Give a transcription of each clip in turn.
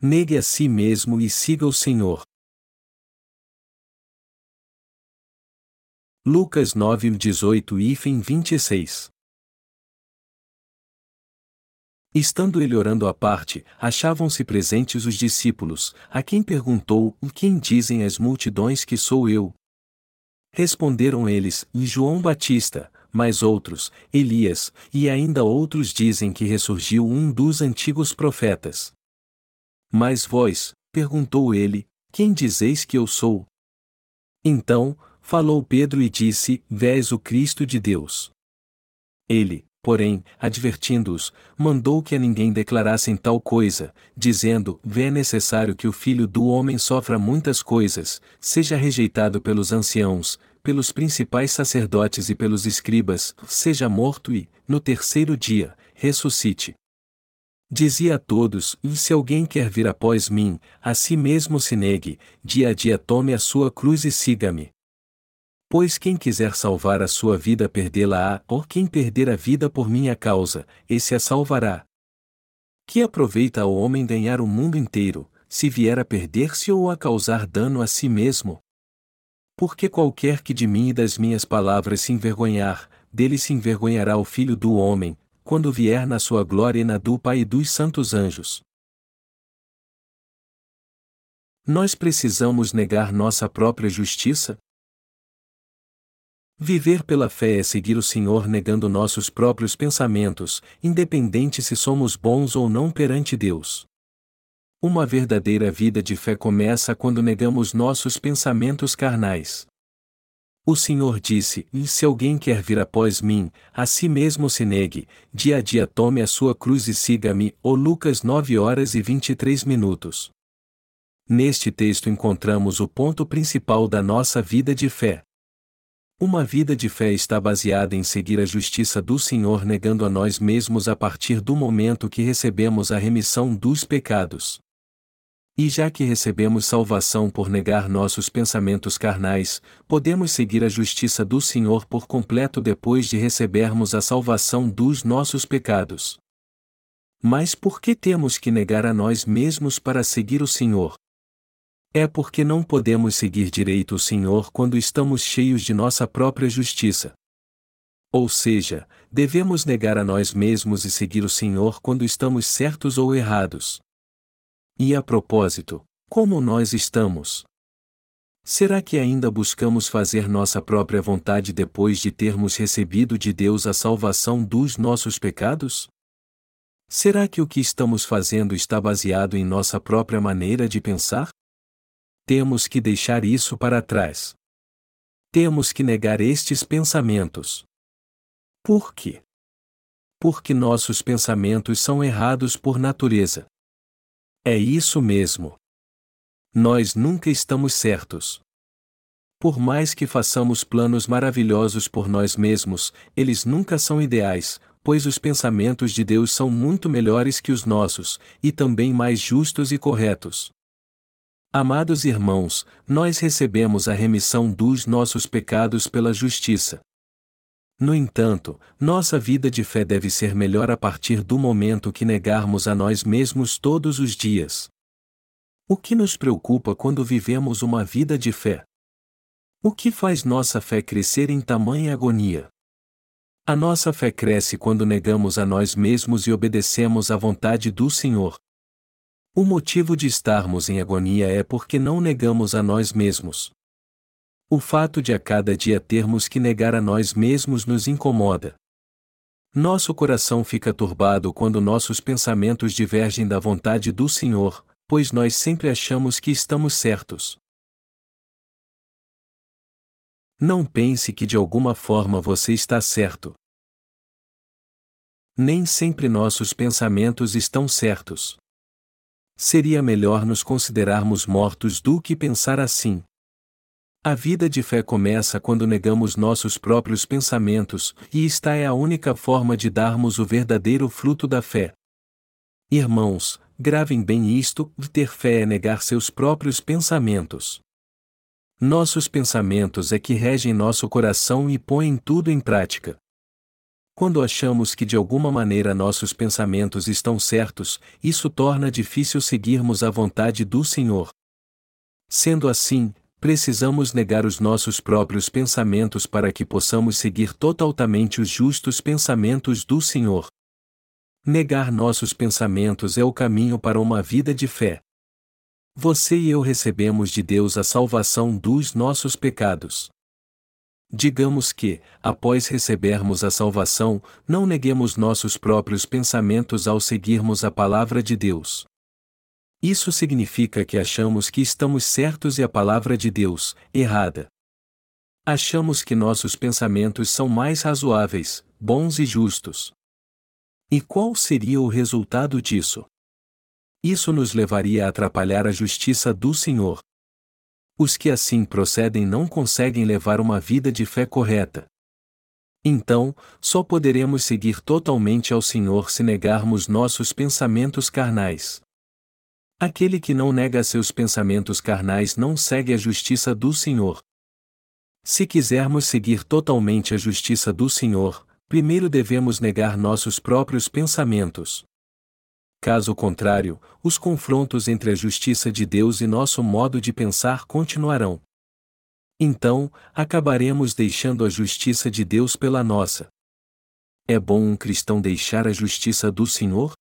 Negue a si mesmo e siga o Senhor. Lucas 9, 18 e 26 Estando ele orando à parte, achavam-se presentes os discípulos, a quem perguntou: Quem dizem as multidões que sou eu? Responderam eles: João Batista, mas outros, Elias, e ainda outros dizem que ressurgiu um dos antigos profetas. Mas vós, perguntou ele, quem dizeis que eu sou? Então, falou Pedro e disse: Vés o Cristo de Deus. Ele, porém, advertindo-os, mandou que a ninguém declarassem tal coisa, dizendo: Vê necessário que o filho do homem sofra muitas coisas, seja rejeitado pelos anciãos, pelos principais sacerdotes e pelos escribas, seja morto e, no terceiro dia, ressuscite. Dizia a todos: E se alguém quer vir após mim, a si mesmo se negue, dia a dia tome a sua cruz e siga-me. Pois quem quiser salvar a sua vida perdê-la-á, ou quem perder a vida por minha causa, esse a salvará. Que aproveita ao homem ganhar o mundo inteiro, se vier a perder-se ou a causar dano a si mesmo? Porque qualquer que de mim e das minhas palavras se envergonhar, dele se envergonhará o filho do homem, quando vier na sua glória e na do Pai e dos santos anjos. Nós precisamos negar nossa própria justiça? Viver pela fé é seguir o Senhor negando nossos próprios pensamentos, independente se somos bons ou não perante Deus. Uma verdadeira vida de fé começa quando negamos nossos pensamentos carnais. O Senhor disse: E se alguém quer vir após mim, a si mesmo se negue, dia a dia tome a sua cruz e siga-me. O Lucas 9 horas e 23 minutos. Neste texto encontramos o ponto principal da nossa vida de fé. Uma vida de fé está baseada em seguir a justiça do Senhor negando a nós mesmos a partir do momento que recebemos a remissão dos pecados. E já que recebemos salvação por negar nossos pensamentos carnais, podemos seguir a justiça do Senhor por completo depois de recebermos a salvação dos nossos pecados. Mas por que temos que negar a nós mesmos para seguir o Senhor? É porque não podemos seguir direito o Senhor quando estamos cheios de nossa própria justiça. Ou seja, devemos negar a nós mesmos e seguir o Senhor quando estamos certos ou errados. E a propósito, como nós estamos? Será que ainda buscamos fazer nossa própria vontade depois de termos recebido de Deus a salvação dos nossos pecados? Será que o que estamos fazendo está baseado em nossa própria maneira de pensar? temos que deixar isso para trás. Temos que negar estes pensamentos. Por quê? Porque nossos pensamentos são errados por natureza. É isso mesmo. Nós nunca estamos certos. Por mais que façamos planos maravilhosos por nós mesmos, eles nunca são ideais, pois os pensamentos de Deus são muito melhores que os nossos, e também mais justos e corretos. Amados irmãos, nós recebemos a remissão dos nossos pecados pela justiça. No entanto, nossa vida de fé deve ser melhor a partir do momento que negarmos a nós mesmos todos os dias. O que nos preocupa quando vivemos uma vida de fé? O que faz nossa fé crescer em tamanha agonia? A nossa fé cresce quando negamos a nós mesmos e obedecemos à vontade do Senhor. O motivo de estarmos em agonia é porque não negamos a nós mesmos. O fato de a cada dia termos que negar a nós mesmos nos incomoda. Nosso coração fica turbado quando nossos pensamentos divergem da vontade do Senhor, pois nós sempre achamos que estamos certos. Não pense que de alguma forma você está certo. Nem sempre nossos pensamentos estão certos seria melhor nos considerarmos mortos do que pensar assim. A vida de fé começa quando negamos nossos próprios pensamentos, e esta é a única forma de darmos o verdadeiro fruto da fé. Irmãos, gravem bem isto: ter fé é negar seus próprios pensamentos. Nossos pensamentos é que regem nosso coração e põem tudo em prática. Quando achamos que de alguma maneira nossos pensamentos estão certos, isso torna difícil seguirmos a vontade do Senhor. Sendo assim, precisamos negar os nossos próprios pensamentos para que possamos seguir totalmente os justos pensamentos do Senhor. Negar nossos pensamentos é o caminho para uma vida de fé. Você e eu recebemos de Deus a salvação dos nossos pecados. Digamos que, após recebermos a salvação, não neguemos nossos próprios pensamentos ao seguirmos a palavra de Deus. Isso significa que achamos que estamos certos e a palavra de Deus, errada. Achamos que nossos pensamentos são mais razoáveis, bons e justos. E qual seria o resultado disso? Isso nos levaria a atrapalhar a justiça do Senhor. Os que assim procedem não conseguem levar uma vida de fé correta. Então, só poderemos seguir totalmente ao Senhor se negarmos nossos pensamentos carnais. Aquele que não nega seus pensamentos carnais não segue a justiça do Senhor. Se quisermos seguir totalmente a justiça do Senhor, primeiro devemos negar nossos próprios pensamentos. Caso contrário, os confrontos entre a justiça de Deus e nosso modo de pensar continuarão. Então, acabaremos deixando a justiça de Deus pela nossa. É bom um cristão deixar a justiça do Senhor?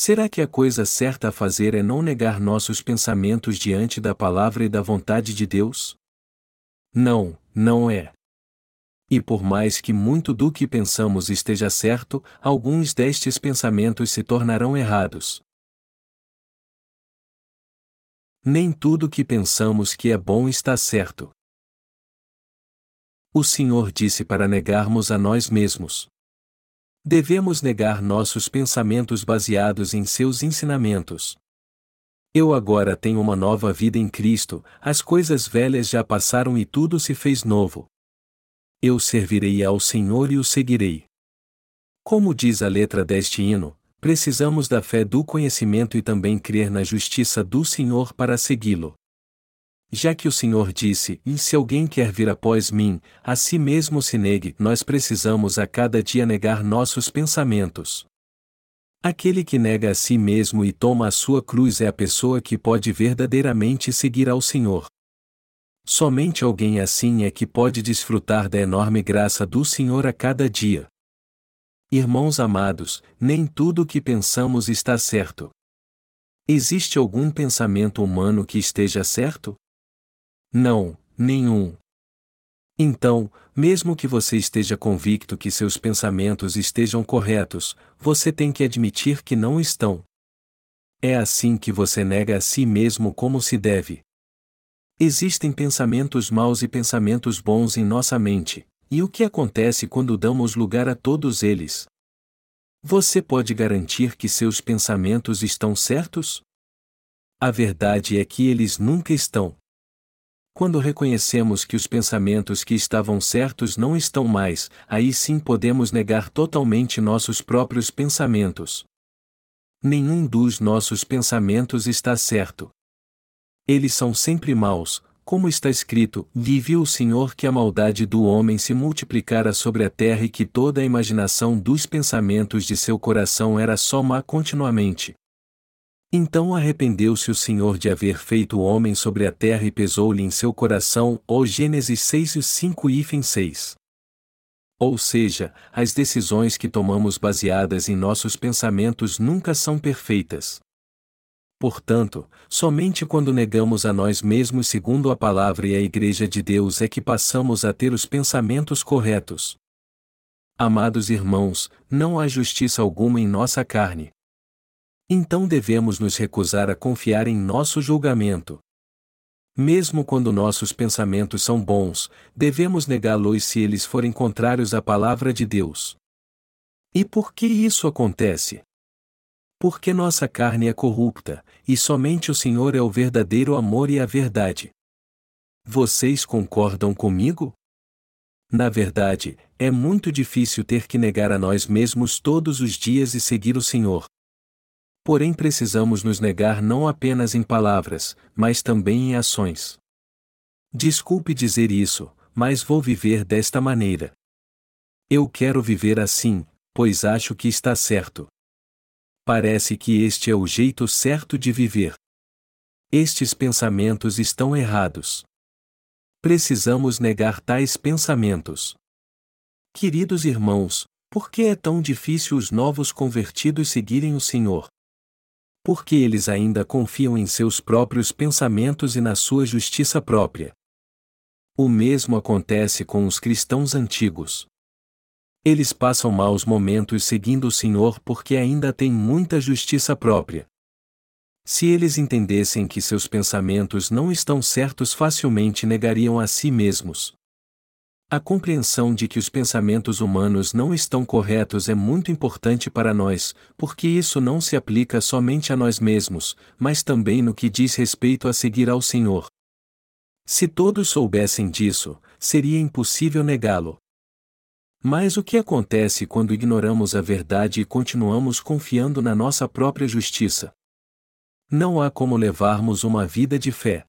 Será que a coisa certa a fazer é não negar nossos pensamentos diante da palavra e da vontade de Deus? Não, não é. E por mais que muito do que pensamos esteja certo, alguns destes pensamentos se tornarão errados. Nem tudo que pensamos que é bom está certo. O Senhor disse para negarmos a nós mesmos. Devemos negar nossos pensamentos baseados em seus ensinamentos. Eu agora tenho uma nova vida em Cristo, as coisas velhas já passaram e tudo se fez novo. Eu servirei ao Senhor e o seguirei. Como diz a letra deste hino, precisamos da fé do conhecimento e também crer na justiça do Senhor para segui-lo. Já que o Senhor disse: E se alguém quer vir após mim, a si mesmo se negue, nós precisamos a cada dia negar nossos pensamentos. Aquele que nega a si mesmo e toma a sua cruz é a pessoa que pode verdadeiramente seguir ao Senhor. Somente alguém assim é que pode desfrutar da enorme graça do Senhor a cada dia. Irmãos amados, nem tudo o que pensamos está certo. Existe algum pensamento humano que esteja certo? Não, nenhum. Então, mesmo que você esteja convicto que seus pensamentos estejam corretos, você tem que admitir que não estão. É assim que você nega a si mesmo como se deve. Existem pensamentos maus e pensamentos bons em nossa mente, e o que acontece quando damos lugar a todos eles? Você pode garantir que seus pensamentos estão certos? A verdade é que eles nunca estão. Quando reconhecemos que os pensamentos que estavam certos não estão mais, aí sim podemos negar totalmente nossos próprios pensamentos. Nenhum dos nossos pensamentos está certo. Eles são sempre maus, como está escrito: Vive o Senhor que a maldade do homem se multiplicara sobre a terra e que toda a imaginação dos pensamentos de seu coração era só má continuamente. Então arrependeu-se o Senhor de haver feito o homem sobre a terra e pesou-lhe em seu coração, ó Gênesis 6 e 5 e 6. Ou seja, as decisões que tomamos baseadas em nossos pensamentos nunca são perfeitas. Portanto, somente quando negamos a nós mesmos segundo a palavra e a Igreja de Deus é que passamos a ter os pensamentos corretos. Amados irmãos, não há justiça alguma em nossa carne. Então devemos nos recusar a confiar em nosso julgamento. Mesmo quando nossos pensamentos são bons, devemos negá-los se eles forem contrários à palavra de Deus. E por que isso acontece? Porque nossa carne é corrupta, e somente o Senhor é o verdadeiro amor e a verdade. Vocês concordam comigo? Na verdade, é muito difícil ter que negar a nós mesmos todos os dias e seguir o Senhor, Porém, precisamos nos negar não apenas em palavras, mas também em ações. Desculpe dizer isso, mas vou viver desta maneira. Eu quero viver assim, pois acho que está certo. Parece que este é o jeito certo de viver. Estes pensamentos estão errados. Precisamos negar tais pensamentos. Queridos irmãos, por que é tão difícil os novos convertidos seguirem o Senhor? Porque eles ainda confiam em seus próprios pensamentos e na sua justiça própria. O mesmo acontece com os cristãos antigos. Eles passam maus momentos seguindo o Senhor porque ainda têm muita justiça própria. Se eles entendessem que seus pensamentos não estão certos, facilmente negariam a si mesmos. A compreensão de que os pensamentos humanos não estão corretos é muito importante para nós, porque isso não se aplica somente a nós mesmos, mas também no que diz respeito a seguir ao Senhor. Se todos soubessem disso, seria impossível negá-lo. Mas o que acontece quando ignoramos a verdade e continuamos confiando na nossa própria justiça? Não há como levarmos uma vida de fé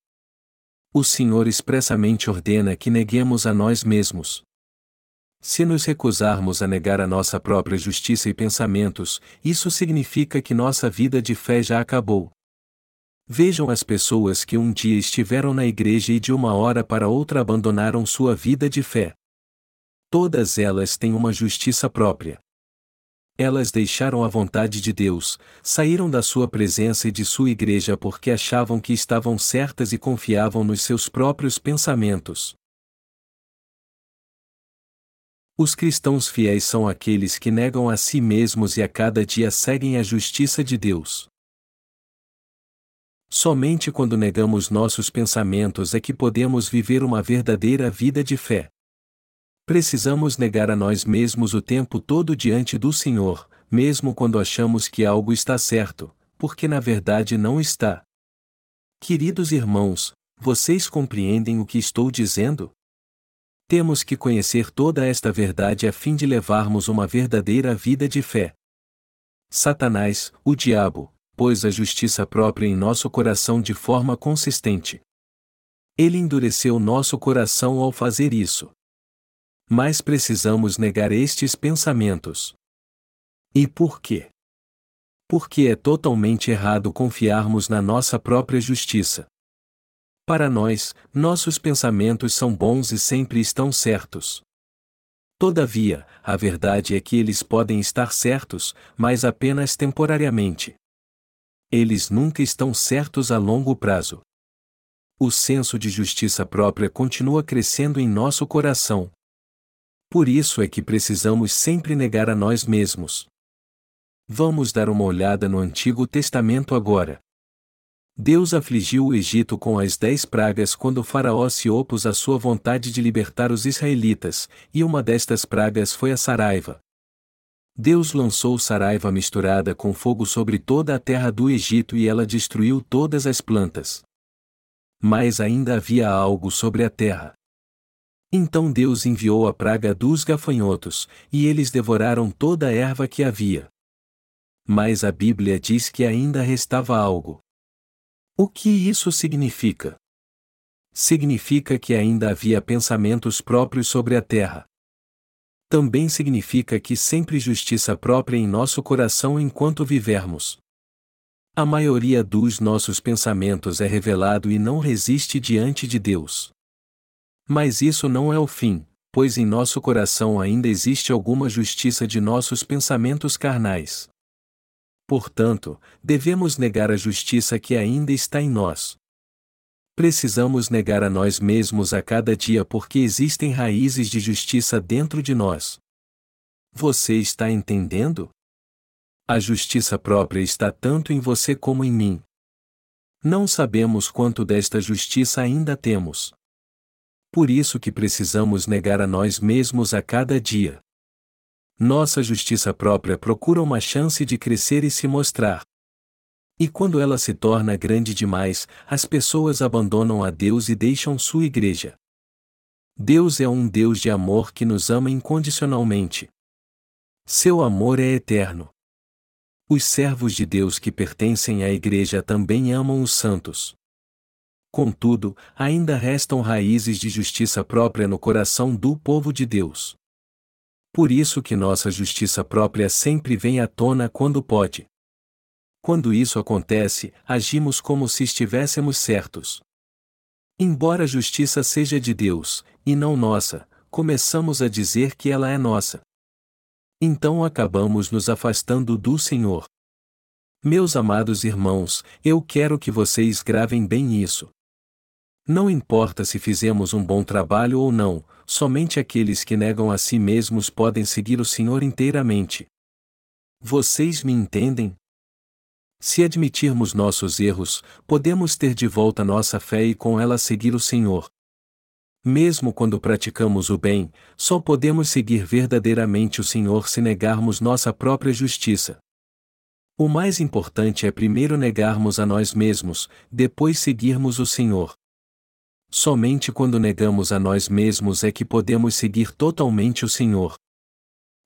o Senhor expressamente ordena que neguemos a nós mesmos. Se nos recusarmos a negar a nossa própria justiça e pensamentos, isso significa que nossa vida de fé já acabou. Vejam as pessoas que um dia estiveram na igreja e de uma hora para outra abandonaram sua vida de fé. Todas elas têm uma justiça própria elas deixaram a vontade de Deus, saíram da sua presença e de sua igreja porque achavam que estavam certas e confiavam nos seus próprios pensamentos. Os cristãos fiéis são aqueles que negam a si mesmos e a cada dia seguem a justiça de Deus. Somente quando negamos nossos pensamentos é que podemos viver uma verdadeira vida de fé. Precisamos negar a nós mesmos o tempo todo diante do Senhor, mesmo quando achamos que algo está certo, porque na verdade não está. Queridos irmãos, vocês compreendem o que estou dizendo? Temos que conhecer toda esta verdade a fim de levarmos uma verdadeira vida de fé. Satanás, o diabo, pôs a justiça própria em nosso coração de forma consistente. Ele endureceu nosso coração ao fazer isso mas precisamos negar estes pensamentos. E por quê? Porque é totalmente errado confiarmos na nossa própria justiça. Para nós, nossos pensamentos são bons e sempre estão certos. Todavia, a verdade é que eles podem estar certos, mas apenas temporariamente. Eles nunca estão certos a longo prazo. O senso de justiça própria continua crescendo em nosso coração, por isso é que precisamos sempre negar a nós mesmos. Vamos dar uma olhada no Antigo Testamento agora. Deus afligiu o Egito com as dez pragas quando Faraó se opôs à sua vontade de libertar os israelitas, e uma destas pragas foi a saraiva. Deus lançou saraiva misturada com fogo sobre toda a terra do Egito e ela destruiu todas as plantas. Mas ainda havia algo sobre a terra. Então Deus enviou a praga dos gafanhotos, e eles devoraram toda a erva que havia. Mas a Bíblia diz que ainda restava algo. O que isso significa? Significa que ainda havia pensamentos próprios sobre a terra. Também significa que sempre justiça própria em nosso coração enquanto vivermos. A maioria dos nossos pensamentos é revelado e não resiste diante de Deus. Mas isso não é o fim, pois em nosso coração ainda existe alguma justiça de nossos pensamentos carnais. Portanto, devemos negar a justiça que ainda está em nós. Precisamos negar a nós mesmos a cada dia porque existem raízes de justiça dentro de nós. Você está entendendo? A justiça própria está tanto em você como em mim. Não sabemos quanto desta justiça ainda temos. Por isso que precisamos negar a nós mesmos a cada dia. Nossa justiça própria procura uma chance de crescer e se mostrar. E quando ela se torna grande demais, as pessoas abandonam a Deus e deixam sua igreja. Deus é um Deus de amor que nos ama incondicionalmente. Seu amor é eterno. Os servos de Deus que pertencem à igreja também amam os santos. Contudo, ainda restam raízes de justiça própria no coração do povo de Deus. Por isso que nossa justiça própria sempre vem à tona quando pode. Quando isso acontece, agimos como se estivéssemos certos. Embora a justiça seja de Deus, e não nossa, começamos a dizer que ela é nossa. Então acabamos nos afastando do Senhor. Meus amados irmãos, eu quero que vocês gravem bem isso. Não importa se fizemos um bom trabalho ou não, somente aqueles que negam a si mesmos podem seguir o Senhor inteiramente. Vocês me entendem? Se admitirmos nossos erros, podemos ter de volta nossa fé e com ela seguir o Senhor. Mesmo quando praticamos o bem, só podemos seguir verdadeiramente o Senhor se negarmos nossa própria justiça. O mais importante é primeiro negarmos a nós mesmos, depois seguirmos o Senhor. Somente quando negamos a nós mesmos é que podemos seguir totalmente o Senhor.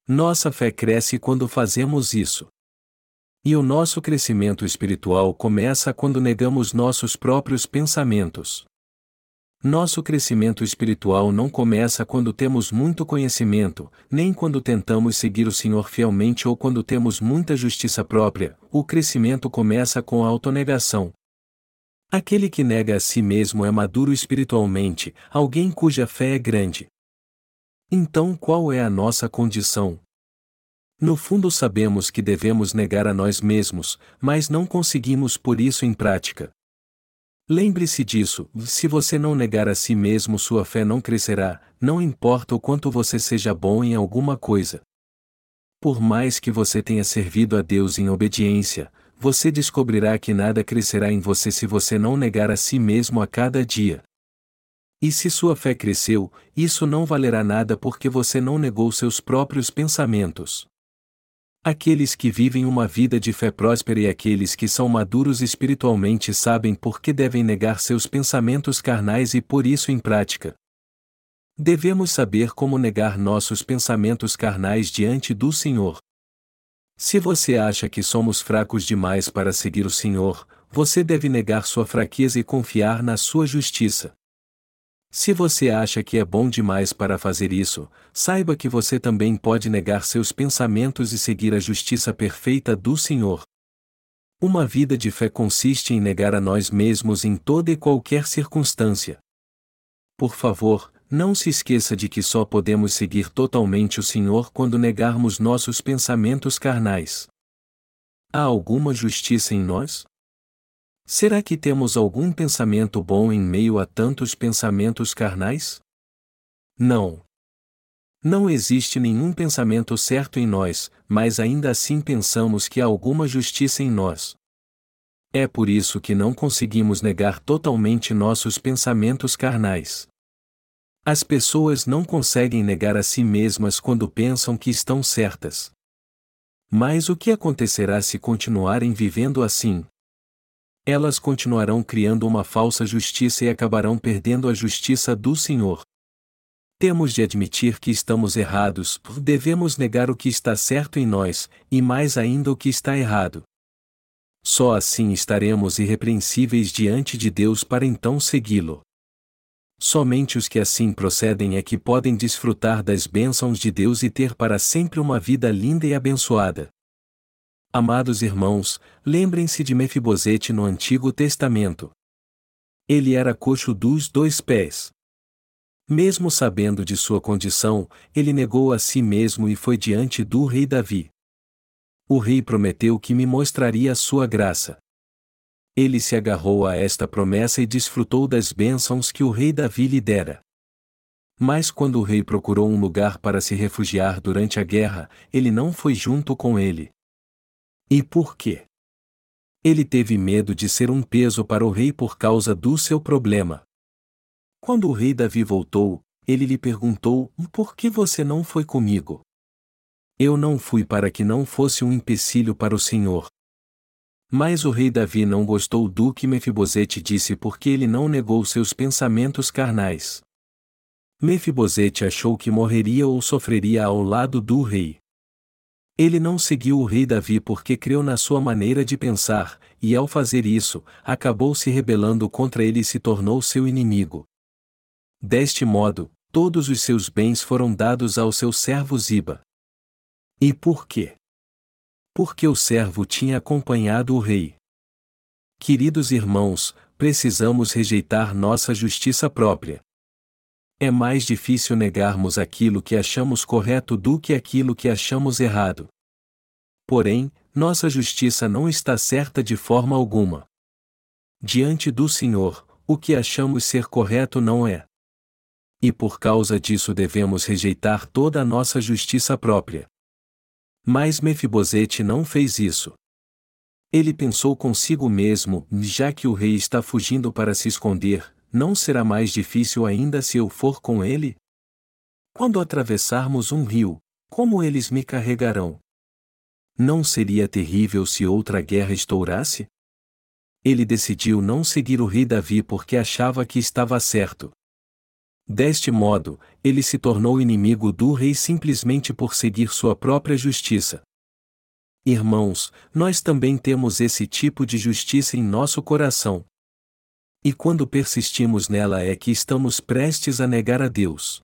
Nossa fé cresce quando fazemos isso. E o nosso crescimento espiritual começa quando negamos nossos próprios pensamentos. Nosso crescimento espiritual não começa quando temos muito conhecimento, nem quando tentamos seguir o Senhor fielmente ou quando temos muita justiça própria, o crescimento começa com a autonegação. Aquele que nega a si mesmo é maduro espiritualmente, alguém cuja fé é grande. Então qual é a nossa condição? No fundo sabemos que devemos negar a nós mesmos, mas não conseguimos por isso em prática. Lembre-se disso: se você não negar a si mesmo, sua fé não crescerá, não importa o quanto você seja bom em alguma coisa. Por mais que você tenha servido a Deus em obediência, você descobrirá que nada crescerá em você se você não negar a si mesmo a cada dia. E se sua fé cresceu, isso não valerá nada porque você não negou seus próprios pensamentos. Aqueles que vivem uma vida de fé próspera e aqueles que são maduros espiritualmente sabem por que devem negar seus pensamentos carnais e por isso em prática. Devemos saber como negar nossos pensamentos carnais diante do Senhor. Se você acha que somos fracos demais para seguir o Senhor, você deve negar sua fraqueza e confiar na sua justiça. Se você acha que é bom demais para fazer isso, saiba que você também pode negar seus pensamentos e seguir a justiça perfeita do Senhor. Uma vida de fé consiste em negar a nós mesmos em toda e qualquer circunstância. Por favor, não se esqueça de que só podemos seguir totalmente o Senhor quando negarmos nossos pensamentos carnais. Há alguma justiça em nós? Será que temos algum pensamento bom em meio a tantos pensamentos carnais? Não. Não existe nenhum pensamento certo em nós, mas ainda assim pensamos que há alguma justiça em nós. É por isso que não conseguimos negar totalmente nossos pensamentos carnais. As pessoas não conseguem negar a si mesmas quando pensam que estão certas. Mas o que acontecerá se continuarem vivendo assim? elas continuarão criando uma falsa justiça e acabarão perdendo a justiça do Senhor. Temos de admitir que estamos errados, devemos negar o que está certo em nós, e mais ainda o que está errado. Só assim estaremos irrepreensíveis diante de Deus para então segui-lo. Somente os que assim procedem é que podem desfrutar das bênçãos de Deus e ter para sempre uma vida linda e abençoada. Amados irmãos, lembrem-se de Mefibosete no Antigo Testamento. Ele era coxo dos dois pés. Mesmo sabendo de sua condição, ele negou a si mesmo e foi diante do rei Davi. O rei prometeu que me mostraria a sua graça. Ele se agarrou a esta promessa e desfrutou das bênçãos que o rei Davi lhe dera. Mas quando o rei procurou um lugar para se refugiar durante a guerra, ele não foi junto com ele. E por quê? Ele teve medo de ser um peso para o rei por causa do seu problema. Quando o rei Davi voltou, ele lhe perguntou: Por que você não foi comigo? Eu não fui para que não fosse um empecilho para o Senhor. Mas o rei Davi não gostou do que Mefibosete disse porque ele não negou seus pensamentos carnais. Mefibosete achou que morreria ou sofreria ao lado do rei. Ele não seguiu o rei Davi porque creu na sua maneira de pensar, e ao fazer isso, acabou se rebelando contra ele e se tornou seu inimigo. Deste modo, todos os seus bens foram dados ao seu servo Ziba. E por quê? Porque o servo tinha acompanhado o rei. Queridos irmãos, precisamos rejeitar nossa justiça própria. É mais difícil negarmos aquilo que achamos correto do que aquilo que achamos errado. Porém, nossa justiça não está certa de forma alguma. Diante do Senhor, o que achamos ser correto não é. E por causa disso devemos rejeitar toda a nossa justiça própria. Mas Mefibosete não fez isso. Ele pensou consigo mesmo: já que o rei está fugindo para se esconder, não será mais difícil ainda se eu for com ele? Quando atravessarmos um rio, como eles me carregarão? Não seria terrível se outra guerra estourasse? Ele decidiu não seguir o rei Davi porque achava que estava certo. Deste modo, ele se tornou inimigo do rei simplesmente por seguir sua própria justiça. Irmãos, nós também temos esse tipo de justiça em nosso coração. E quando persistimos nela é que estamos prestes a negar a Deus.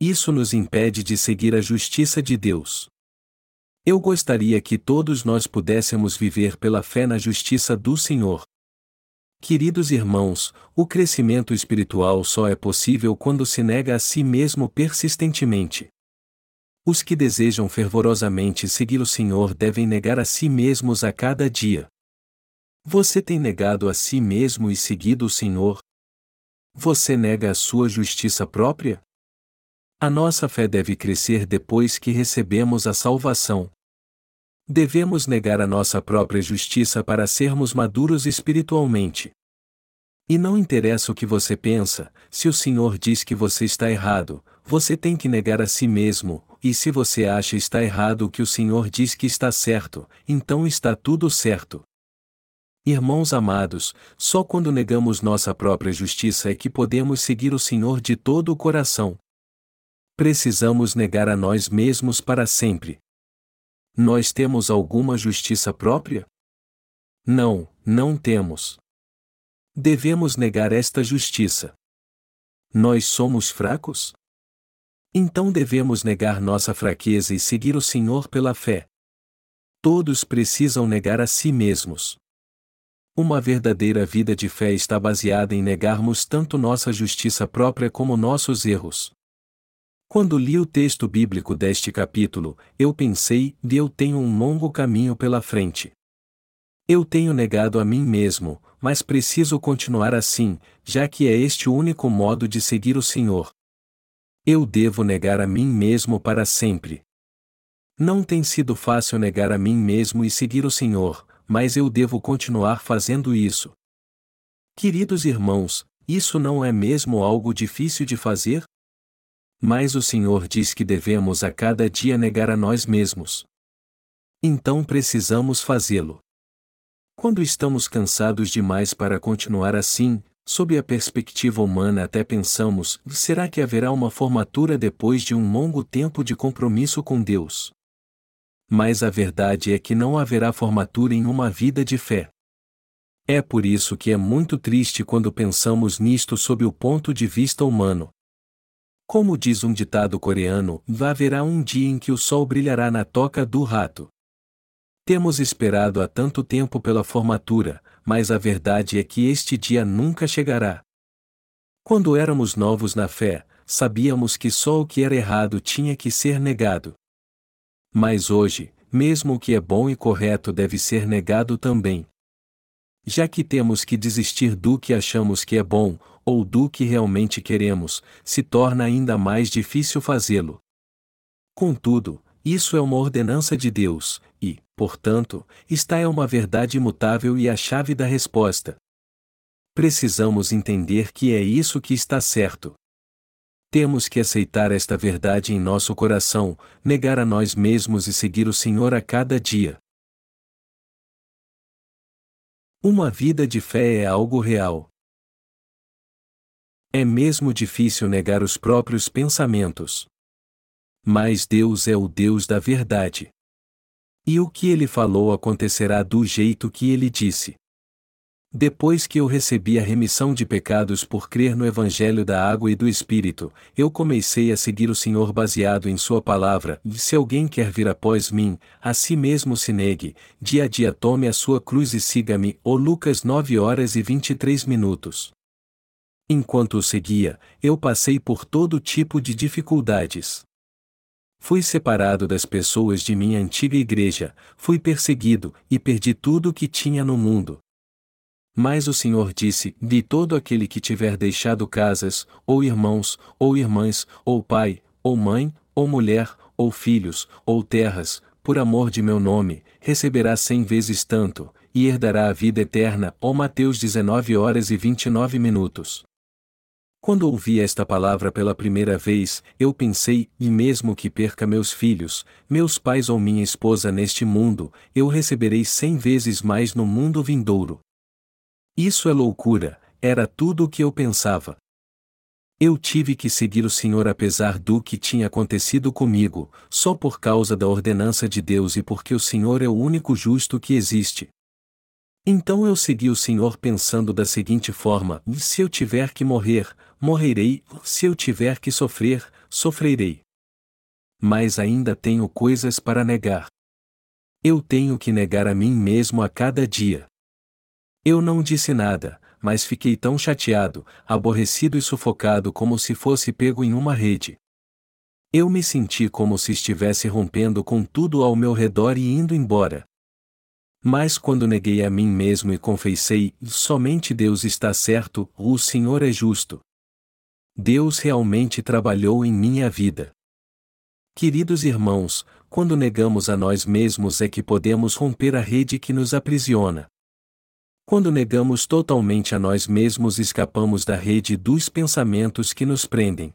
Isso nos impede de seguir a justiça de Deus. Eu gostaria que todos nós pudéssemos viver pela fé na justiça do Senhor. Queridos irmãos, o crescimento espiritual só é possível quando se nega a si mesmo persistentemente. Os que desejam fervorosamente seguir o Senhor devem negar a si mesmos a cada dia. Você tem negado a si mesmo e seguido o Senhor? Você nega a sua justiça própria? A nossa fé deve crescer depois que recebemos a salvação. Devemos negar a nossa própria justiça para sermos maduros espiritualmente. E não interessa o que você pensa, se o Senhor diz que você está errado, você tem que negar a si mesmo, e se você acha está errado o que o Senhor diz que está certo, então está tudo certo. Irmãos amados, só quando negamos nossa própria justiça é que podemos seguir o Senhor de todo o coração precisamos negar a nós mesmos para sempre. Nós temos alguma justiça própria? Não, não temos. Devemos negar esta justiça. Nós somos fracos? Então devemos negar nossa fraqueza e seguir o Senhor pela fé. Todos precisam negar a si mesmos. Uma verdadeira vida de fé está baseada em negarmos tanto nossa justiça própria como nossos erros. Quando li o texto bíblico deste capítulo, eu pensei, eu tenho um longo caminho pela frente. Eu tenho negado a mim mesmo, mas preciso continuar assim, já que é este o único modo de seguir o Senhor. Eu devo negar a mim mesmo para sempre. Não tem sido fácil negar a mim mesmo e seguir o Senhor, mas eu devo continuar fazendo isso. Queridos irmãos, isso não é mesmo algo difícil de fazer? Mas o Senhor diz que devemos a cada dia negar a nós mesmos. Então precisamos fazê-lo. Quando estamos cansados demais para continuar assim, sob a perspectiva humana até pensamos: será que haverá uma formatura depois de um longo tempo de compromisso com Deus? Mas a verdade é que não haverá formatura em uma vida de fé. É por isso que é muito triste quando pensamos nisto sob o ponto de vista humano. Como diz um ditado coreano, haverá um dia em que o sol brilhará na toca do rato. Temos esperado há tanto tempo pela formatura, mas a verdade é que este dia nunca chegará. Quando éramos novos na fé, sabíamos que só o que era errado tinha que ser negado. Mas hoje, mesmo o que é bom e correto deve ser negado também. Já que temos que desistir do que achamos que é bom, ou do que realmente queremos, se torna ainda mais difícil fazê-lo. Contudo, isso é uma ordenança de Deus, e, portanto, está é uma verdade imutável e a chave da resposta. Precisamos entender que é isso que está certo. Temos que aceitar esta verdade em nosso coração, negar a nós mesmos e seguir o Senhor a cada dia. Uma vida de fé é algo real. É mesmo difícil negar os próprios pensamentos. Mas Deus é o Deus da verdade. E o que ele falou acontecerá do jeito que ele disse. Depois que eu recebi a remissão de pecados por crer no Evangelho da Água e do Espírito, eu comecei a seguir o Senhor baseado em Sua palavra, e se alguém quer vir após mim, a si mesmo se negue, dia a dia tome a sua cruz e siga-me. O Lucas 9 horas e 23 minutos. Enquanto o seguia, eu passei por todo tipo de dificuldades. Fui separado das pessoas de minha antiga igreja, fui perseguido, e perdi tudo o que tinha no mundo. Mas o Senhor disse: De todo aquele que tiver deixado casas, ou irmãos, ou irmãs, ou pai, ou mãe, ou mulher, ou filhos, ou terras, por amor de meu nome, receberá cem vezes tanto, e herdará a vida eterna. Ó Mateus 19 horas e 29 minutos. Quando ouvi esta palavra pela primeira vez, eu pensei, e mesmo que perca meus filhos, meus pais ou minha esposa neste mundo, eu receberei cem vezes mais no mundo vindouro. Isso é loucura, era tudo o que eu pensava. Eu tive que seguir o Senhor apesar do que tinha acontecido comigo, só por causa da ordenança de Deus e porque o Senhor é o único justo que existe. Então eu segui o Senhor pensando da seguinte forma: se eu tiver que morrer, morrerei, se eu tiver que sofrer, sofrerei. Mas ainda tenho coisas para negar. Eu tenho que negar a mim mesmo a cada dia. Eu não disse nada, mas fiquei tão chateado, aborrecido e sufocado como se fosse pego em uma rede. Eu me senti como se estivesse rompendo com tudo ao meu redor e indo embora. Mas quando neguei a mim mesmo e confessei, somente Deus está certo, o Senhor é justo. Deus realmente trabalhou em minha vida. Queridos irmãos, quando negamos a nós mesmos é que podemos romper a rede que nos aprisiona. Quando negamos totalmente a nós mesmos, escapamos da rede dos pensamentos que nos prendem.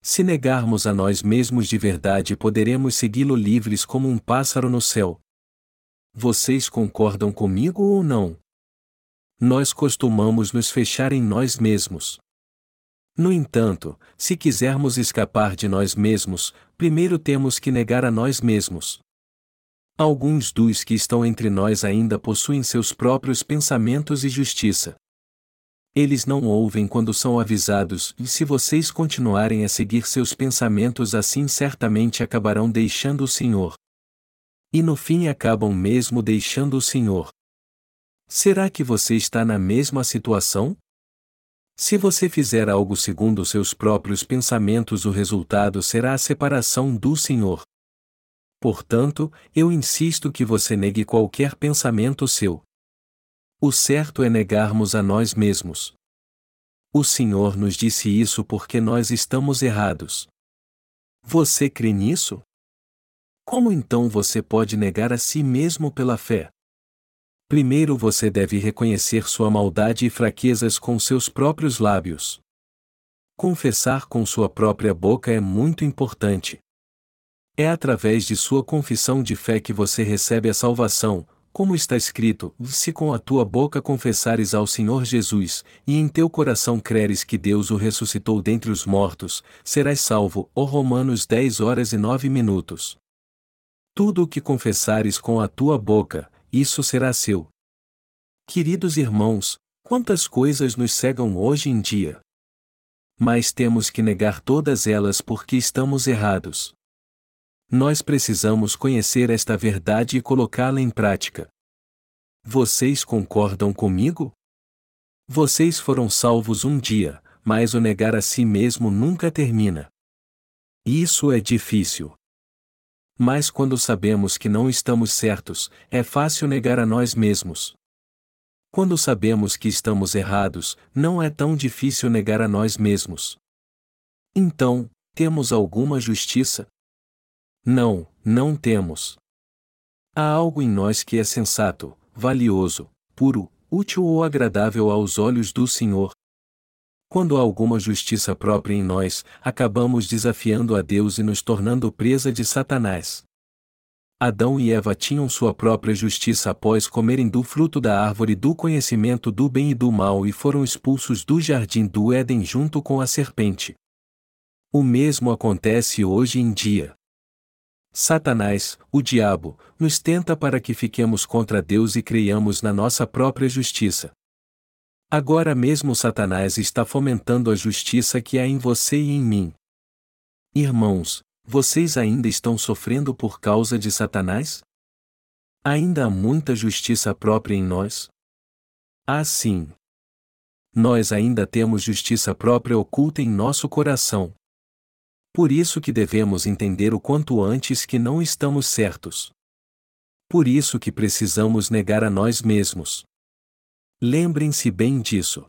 Se negarmos a nós mesmos de verdade, poderemos segui-lo livres como um pássaro no céu. Vocês concordam comigo ou não? Nós costumamos nos fechar em nós mesmos. No entanto, se quisermos escapar de nós mesmos, primeiro temos que negar a nós mesmos. Alguns dos que estão entre nós ainda possuem seus próprios pensamentos e justiça. Eles não ouvem quando são avisados, e se vocês continuarem a seguir seus pensamentos assim, certamente acabarão deixando o Senhor. E no fim acabam mesmo deixando o Senhor. Será que você está na mesma situação? Se você fizer algo segundo seus próprios pensamentos, o resultado será a separação do Senhor. Portanto, eu insisto que você negue qualquer pensamento seu. O certo é negarmos a nós mesmos. O Senhor nos disse isso porque nós estamos errados. Você crê nisso? Como então você pode negar a si mesmo pela fé? Primeiro você deve reconhecer sua maldade e fraquezas com seus próprios lábios. Confessar com sua própria boca é muito importante. É através de sua confissão de fé que você recebe a salvação, como está escrito: Se com a tua boca confessares ao Senhor Jesus, e em teu coração creres que Deus o ressuscitou dentre os mortos, serás salvo. Ó Romanos 10 horas e 9 minutos. Tudo o que confessares com a tua boca, isso será seu. Queridos irmãos, quantas coisas nos cegam hoje em dia! Mas temos que negar todas elas porque estamos errados. Nós precisamos conhecer esta verdade e colocá-la em prática. Vocês concordam comigo? Vocês foram salvos um dia, mas o negar a si mesmo nunca termina. Isso é difícil. Mas quando sabemos que não estamos certos, é fácil negar a nós mesmos. Quando sabemos que estamos errados, não é tão difícil negar a nós mesmos. Então, temos alguma justiça? Não, não temos. Há algo em nós que é sensato, valioso, puro, útil ou agradável aos olhos do Senhor. Quando há alguma justiça própria em nós, acabamos desafiando a Deus e nos tornando presa de Satanás. Adão e Eva tinham sua própria justiça após comerem do fruto da árvore do conhecimento do bem e do mal e foram expulsos do jardim do Éden junto com a serpente. O mesmo acontece hoje em dia. Satanás, o diabo, nos tenta para que fiquemos contra Deus e creiamos na nossa própria justiça. Agora mesmo Satanás está fomentando a justiça que há em você e em mim. Irmãos, vocês ainda estão sofrendo por causa de Satanás? Ainda há muita justiça própria em nós? Ah, sim. Nós ainda temos justiça própria oculta em nosso coração. Por isso que devemos entender o quanto antes que não estamos certos. Por isso que precisamos negar a nós mesmos. Lembrem-se bem disso.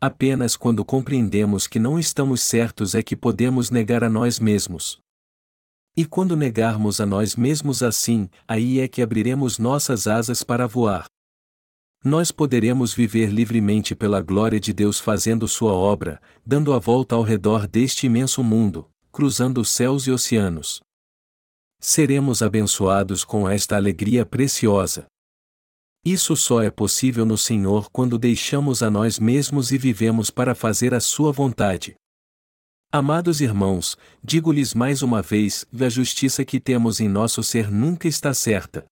Apenas quando compreendemos que não estamos certos é que podemos negar a nós mesmos. E quando negarmos a nós mesmos assim, aí é que abriremos nossas asas para voar. Nós poderemos viver livremente pela glória de Deus fazendo Sua obra, dando a volta ao redor deste imenso mundo, cruzando céus e oceanos. Seremos abençoados com esta alegria preciosa. Isso só é possível no Senhor quando deixamos a nós mesmos e vivemos para fazer a Sua vontade. Amados irmãos, digo-lhes mais uma vez: a justiça que temos em nosso ser nunca está certa.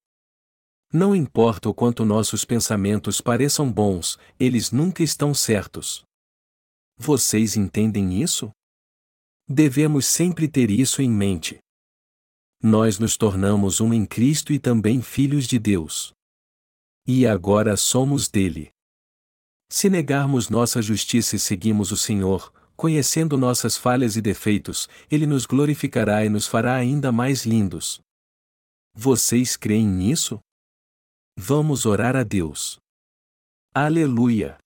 Não importa o quanto nossos pensamentos pareçam bons, eles nunca estão certos. Vocês entendem isso? Devemos sempre ter isso em mente. Nós nos tornamos um em Cristo e também filhos de Deus e agora somos dele. Se negarmos nossa justiça e seguimos o Senhor, conhecendo nossas falhas e defeitos, Ele nos glorificará e nos fará ainda mais lindos. Vocês creem nisso? Vamos orar a Deus. Aleluia!